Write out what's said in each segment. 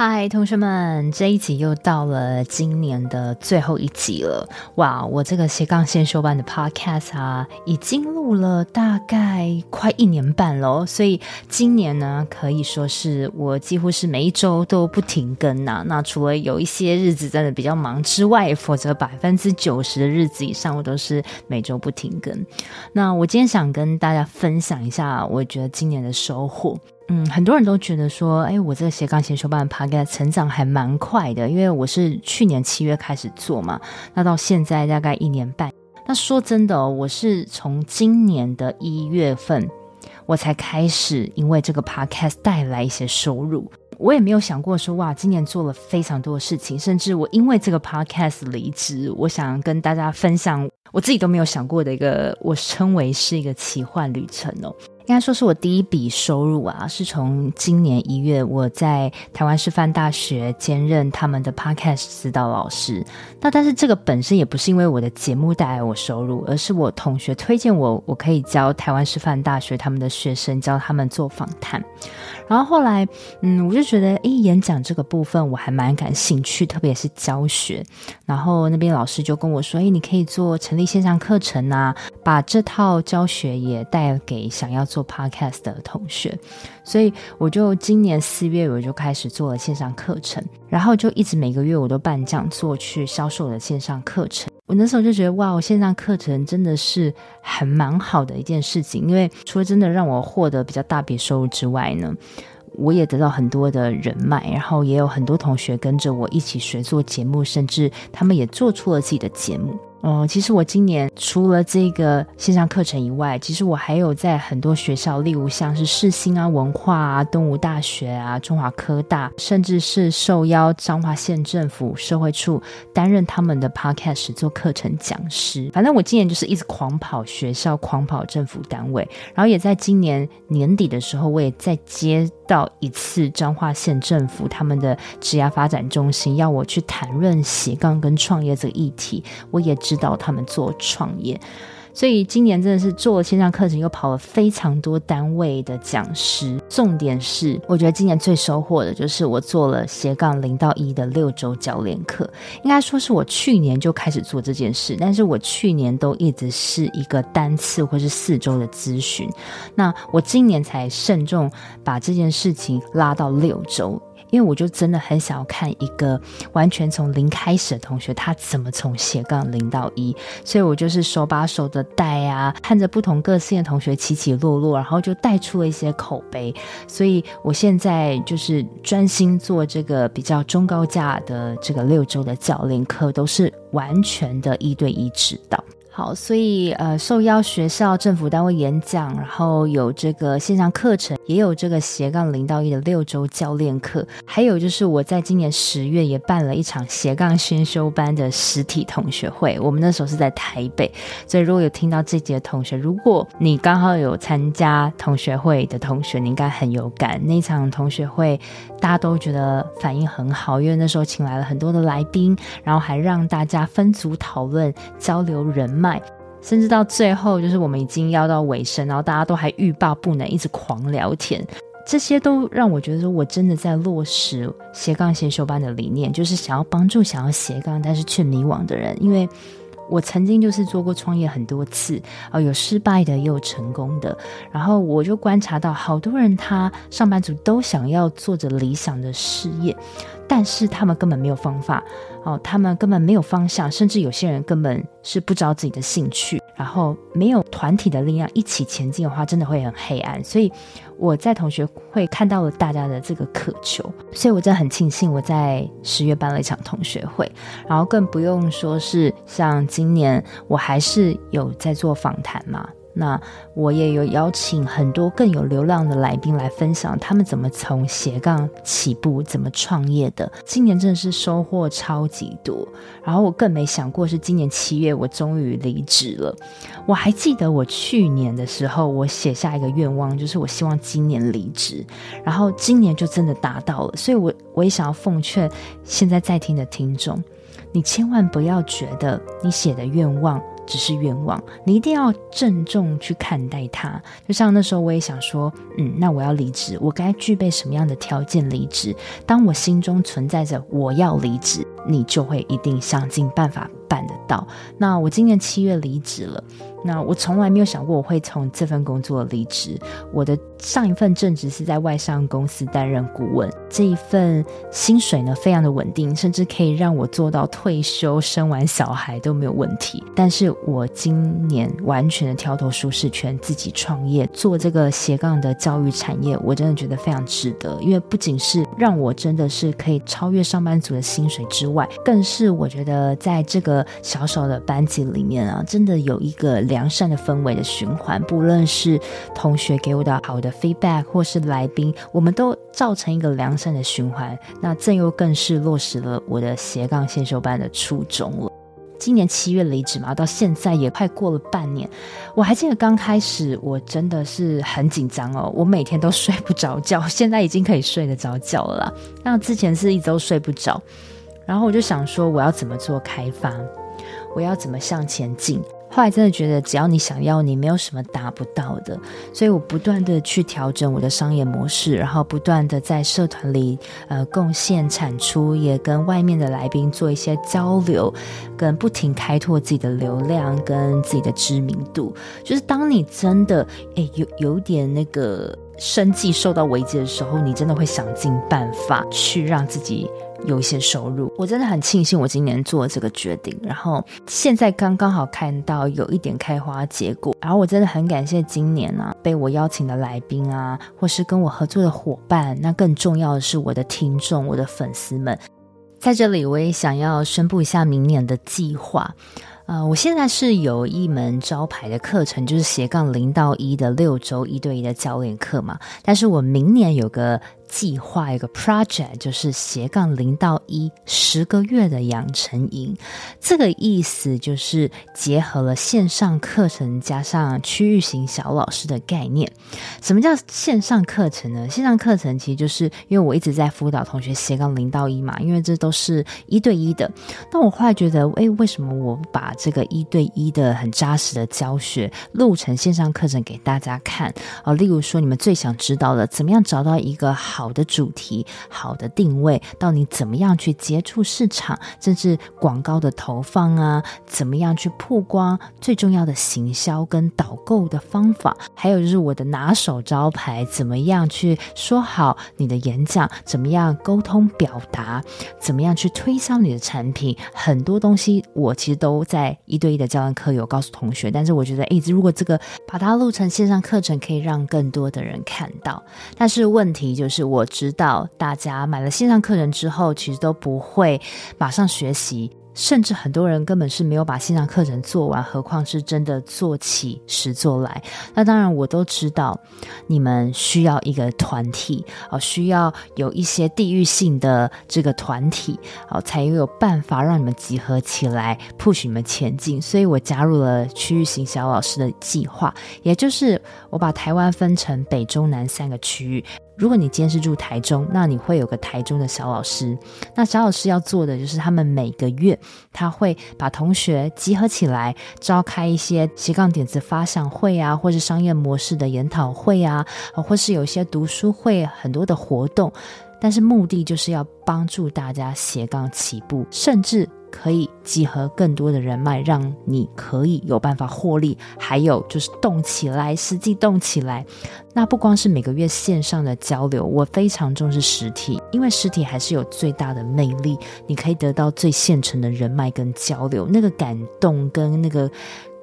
嗨，同学们，这一集又到了今年的最后一集了。哇，我这个斜杠先修班的 Podcast 啊，已经录了大概快一年半喽，所以今年呢，可以说是我几乎是每一周都不停更呐、那除了有一些日子真的比较忙之外，否则百分之九十的日子以上，我都是每周不停更。那我今天想跟大家分享一下，我觉得今年的收获。嗯，很多人都觉得说，哎，我这个斜杠先修班的 Podcast 成长还蛮快的，因为我是去年七月开始做嘛，那到现在大概一年半。那说真的哦，我是从今年的一月份，我才开始因为这个 Podcast 带来一些收入。我也没有想过说，哇，今年做了非常多的事情，甚至我因为这个 Podcast 离职，我想跟大家分享我自己都没有想过的一个，我称为是一个奇幻旅程哦。应该说是我第一笔收入啊，是从今年一月我在台湾师范大学兼任他们的 Podcast 指导老师。那但是这个本身也不是因为我的节目带来我收入，而是我同学推荐我，我可以教台湾师范大学他们的学生，教他们做访谈。然后后来，嗯，我就觉得，诶，演讲这个部分我还蛮感兴趣，特别是教学。然后那边老师就跟我说，诶，你可以做成立线上课程啊，把这套教学也带给想要做做 Podcast 的同学。所以我就今年四月我就开始做了线上课程，然后就一直每个月我都办讲座去销售我的线上课程。我那时候就觉得，哇，我线上课程真的是很蛮好的一件事情，因为除了真的让我获得比较大笔收入之外呢，我也得到很多的人脉，然后也有很多同学跟着我一起学做节目，甚至他们也做出了自己的节目。哦，其实我今年除了这个线上课程以外，其实我还有在很多学校，例如像是世新啊、文化啊、东吴大学啊、中华科大，甚至是受邀彰化县政府社会处担任他们的 Podcast 做课程讲师。反正我今年就是一直狂跑学校，狂跑政府单位，然后也在今年年底的时候，我也再接到一次彰化县政府他们的职涯发展中心要我去谈论斜杠跟创业这个议题，我也。指导他们做创业，所以今年真的是做了线上课程，又跑了非常多单位的讲师。重点是，我觉得今年最收获的就是我做了斜杠零到一的六周教练课。应该说是我去年就开始做这件事，但是我去年都一直是一个单次或是四周的咨询，那我今年才慎重把这件事情拉到六周。因为我就真的很想要看一个完全从零开始的同学，他怎么从斜杠零到一，所以我就是手把手的带啊，看着不同个性的同学起起落落，然后就带出了一些口碑。所以我现在就是专心做这个比较中高价的这个六周的教练课，都是完全的一对一指导。好，所以呃，受邀学校、政府单位演讲，然后有这个线上课程，也有这个斜杠零到一的六周教练课，还有就是我在今年十月也办了一场斜杠先修班的实体同学会，我们那时候是在台北，所以如果有听到这节的同学，如果你刚好有参加同学会的同学，你应该很有感。那场同学会大家都觉得反应很好，因为那时候请来了很多的来宾，然后还让大家分组讨论、交流人脉。甚至到最后，就是我们已经要到尾声，然后大家都还欲罢不能，一直狂聊天，这些都让我觉得说，我真的在落实斜杠先修班的理念，就是想要帮助想要斜杠但是却迷惘的人，因为我曾经就是做过创业很多次啊，有失败的，也有成功的，然后我就观察到，好多人他上班族都想要做着理想的事业。但是他们根本没有方法，哦，他们根本没有方向，甚至有些人根本是不知道自己的兴趣，然后没有团体的力量一起前进的话，真的会很黑暗。所以我在同学会看到了大家的这个渴求，所以我真的很庆幸我在十月办了一场同学会，然后更不用说是像今年我还是有在做访谈嘛。那我也有邀请很多更有流量的来宾来分享他们怎么从斜杠起步，怎么创业的。今年真的是收获超级多。然后我更没想过是今年七月我终于离职了。我还记得我去年的时候，我写下一个愿望，就是我希望今年离职，然后今年就真的达到了。所以我，我也想要奉劝现在在听的听众，你千万不要觉得你写的愿望只是愿望，你一定要郑重去看待它。就像那时候，我也想说，嗯，那我要离职，我该具备什么样的条件离职？当我心中存在着我要离职，你就会一定想尽办法办得到。那我今年七月离职了。那我从来没有想过我会从这份工作离职。我的上一份正职是在外商公司担任顾问，这一份薪水呢，非常的稳定，甚至可以让我做到退休、生完小孩都没有问题。但是我今年完全的跳脱舒适圈，自己创业做这个斜杠的教育产业，我真的觉得非常值得。因为不仅是让我真的是可以超越上班族的薪水之外，更是我觉得在这个小小的班级里面啊，真的有一个。良善的氛围的循环，不论是同学给我的好的 feedback，或是来宾，我们都造成一个良善的循环。那这又更是落实了我的斜杠先修班的初衷了。今年七月离职嘛，到现在也快过了半年。我还记得刚开始，我真的是很紧张哦，我每天都睡不着觉。现在已经可以睡得着觉了啦。那之前是一周睡不着，然后我就想说，我要怎么做开发？我要怎么向前进？后来真的觉得，只要你想要，你没有什么达不到的。所以我不断的去调整我的商业模式，然后不断的在社团里呃贡献产出，也跟外面的来宾做一些交流，跟不停开拓自己的流量跟自己的知名度。就是当你真的诶有有点那个生计受到危机的时候，你真的会想尽办法去让自己。有一些收入，我真的很庆幸我今年做了这个决定，然后现在刚刚好看到有一点开花结果，然后我真的很感谢今年啊被我邀请的来宾啊，或是跟我合作的伙伴，那更重要的是我的听众、我的粉丝们，在这里我也想要宣布一下明年的计划。呃，我现在是有一门招牌的课程，就是斜杠零到一的六周一对一的教练课嘛，但是我明年有个。计划一个 project，就是斜杠零到一十个月的养成营。这个意思就是结合了线上课程加上区域型小老师的概念。什么叫线上课程呢？线上课程其实就是因为我一直在辅导同学斜杠零到一嘛，因为这都是一对一的。但我后来觉得，诶，为什么我把这个一对一的很扎实的教学录成线上课程给大家看？啊，例如说你们最想知道的，怎么样找到一个好。好的主题，好的定位，到你怎么样去接触市场，甚至广告的投放啊，怎么样去曝光，最重要的行销跟导购的方法，还有就是我的拿手招牌，怎么样去说好你的演讲，怎么样沟通表达，怎么样去推销你的产品，很多东西我其实都在一对一的教完课有告诉同学，但是我觉得，哎，如果这个把它录成线上课程，可以让更多的人看到，但是问题就是。我知道大家买了线上课程之后，其实都不会马上学习。甚至很多人根本是没有把线上课程做完，何况是真的做起实做来。那当然，我都知道你们需要一个团体哦，需要有一些地域性的这个团体哦，才有办法让你们集合起来，push 你们前进。所以我加入了区域型小老师的计划，也就是我把台湾分成北中南三个区域。如果你今天是住台中，那你会有个台中的小老师。那小老师要做的就是，他们每个月他会把同学集合起来，召开一些斜杠点子发想会啊，或是商业模式的研讨会啊，或是有一些读书会，很多的活动。但是目的就是要帮助大家斜杠起步，甚至。可以集合更多的人脉，让你可以有办法获利。还有就是动起来，实际动起来。那不光是每个月线上的交流，我非常重视实体，因为实体还是有最大的魅力。你可以得到最现成的人脉跟交流，那个感动跟那个。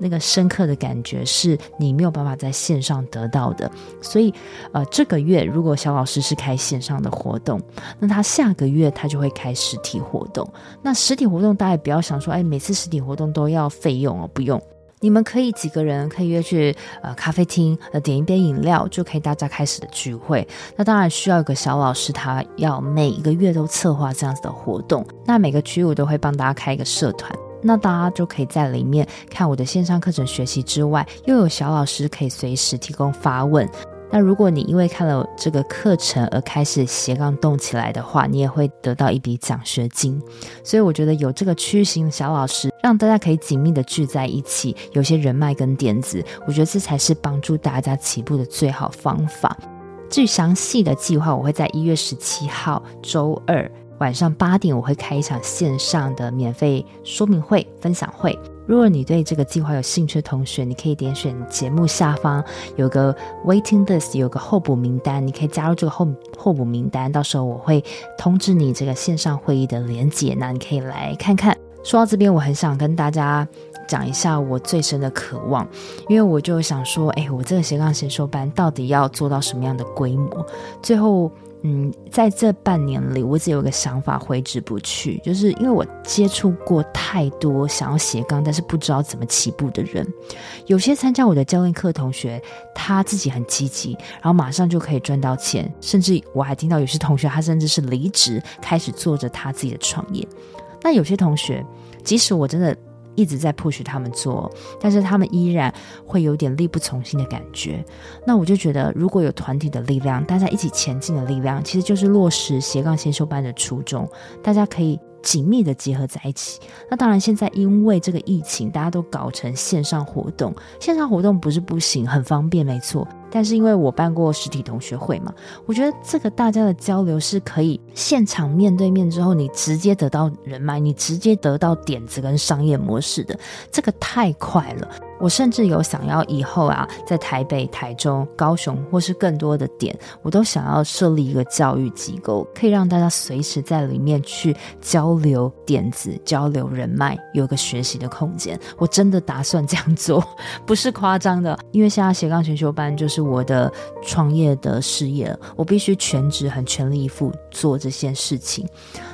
那个深刻的感觉是你没有办法在线上得到的，所以，呃，这个月如果小老师是开线上的活动，那他下个月他就会开实体活动。那实体活动大家也不要想说，哎，每次实体活动都要费用哦，不用。你们可以几个人可以约去呃咖啡厅，呃点一杯饮料，就可以大家开始的聚会。那当然需要一个小老师，他要每一个月都策划这样子的活动。那每个区我都会帮大家开一个社团，那大家就可以在里面看我的线上课程学习之外，又有小老师可以随时提供发问。那如果你因为看了这个课程而开始斜杠动起来的话，你也会得到一笔奖学金。所以我觉得有这个区型的小老师，让大家可以紧密的聚在一起，有些人脉跟点子，我觉得这才是帮助大家起步的最好方法。至于详细的计划，我会在一月十七号周二晚上八点，我会开一场线上的免费说明会、分享会。如果你对这个计划有兴趣的同学，你可以点选节目下方有个 waiting list，有个候补名单，你可以加入这个候候补名单。到时候我会通知你这个线上会议的连结，那你可以来看看。说到这边，我很想跟大家讲一下我最深的渴望，因为我就想说，哎，我这个斜杠先修班到底要做到什么样的规模？最后。嗯，在这半年里，我只有一个想法挥之不去，就是因为我接触过太多想要斜杠但是不知道怎么起步的人。有些参加我的教练课同学，他自己很积极，然后马上就可以赚到钱，甚至我还听到有些同学，他甚至是离职开始做着他自己的创业。那有些同学，即使我真的。一直在 push 他们做，但是他们依然会有点力不从心的感觉。那我就觉得，如果有团体的力量，大家一起前进的力量，其实就是落实斜杠先修班的初衷。大家可以紧密的结合在一起。那当然，现在因为这个疫情，大家都搞成线上活动。线上活动不是不行，很方便，没错。但是因为我办过实体同学会嘛，我觉得这个大家的交流是可以现场面对面之后，你直接得到人脉，你直接得到点子跟商业模式的，这个太快了。我甚至有想要以后啊，在台北、台中、高雄或是更多的点，我都想要设立一个教育机构，可以让大家随时在里面去交流点子、交流人脉，有个学习的空间。我真的打算这样做，不是夸张的，因为现在斜杠全修班就是我的创业的事业，我必须全职、很全力以赴做这件事情。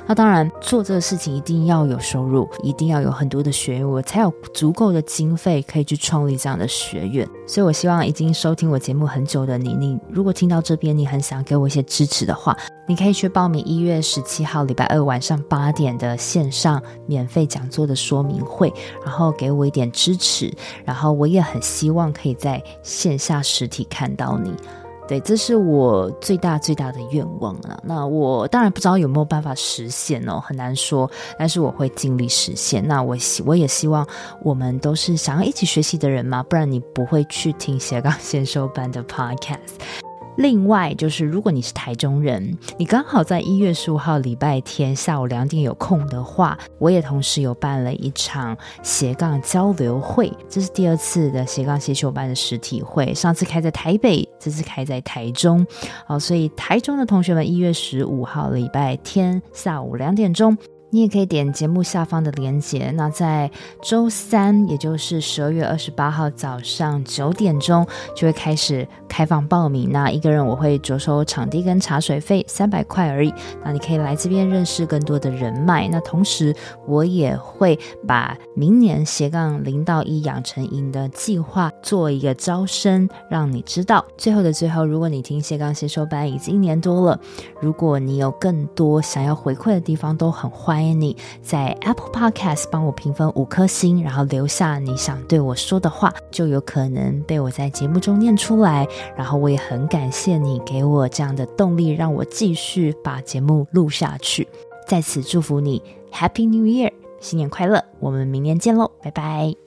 那当然，做这个事情一定要有收入，一定要有很多的学员，我才有足够的经费可以去创立这样的学院。所以，我希望已经收听我节目很久的你，你如果听到这边，你很想给我一些支持的话，你可以去报名一月十七号礼拜二晚上八点的线上免费讲座的说明会，然后给我一点支持。然后，我也很希望可以在线下实体看到你。对，这是我最大最大的愿望了。那我当然不知道有没有办法实现哦，很难说。但是我会尽力实现。那我希我也希望我们都是想要一起学习的人嘛，不然你不会去听斜杠先修班的 Podcast。另外就是，如果你是台中人，你刚好在一月十五号礼拜天下午两点有空的话，我也同时有办了一场斜杠交流会，这是第二次的斜杠先修班的实体会，上次开在台北，这次开在台中，好，所以台中的同学们一月十五号礼拜天下午两点钟。你也可以点节目下方的链接。那在周三，也就是十二月二十八号早上九点钟，就会开始开放报名。那一个人我会着收场地跟茶水费三百块而已。那你可以来这边认识更多的人脉。那同时，我也会把明年斜杠零到一养成营的计划做一个招生，让你知道。最后的最后，如果你听斜杠先修班已经一年多了，如果你有更多想要回馈的地方，都很。欢迎你在 Apple Podcast 帮我评分五颗星，然后留下你想对我说的话，就有可能被我在节目中念出来。然后我也很感谢你给我这样的动力，让我继续把节目录下去。在此祝福你 Happy New Year，新年快乐！我们明年见喽，拜拜。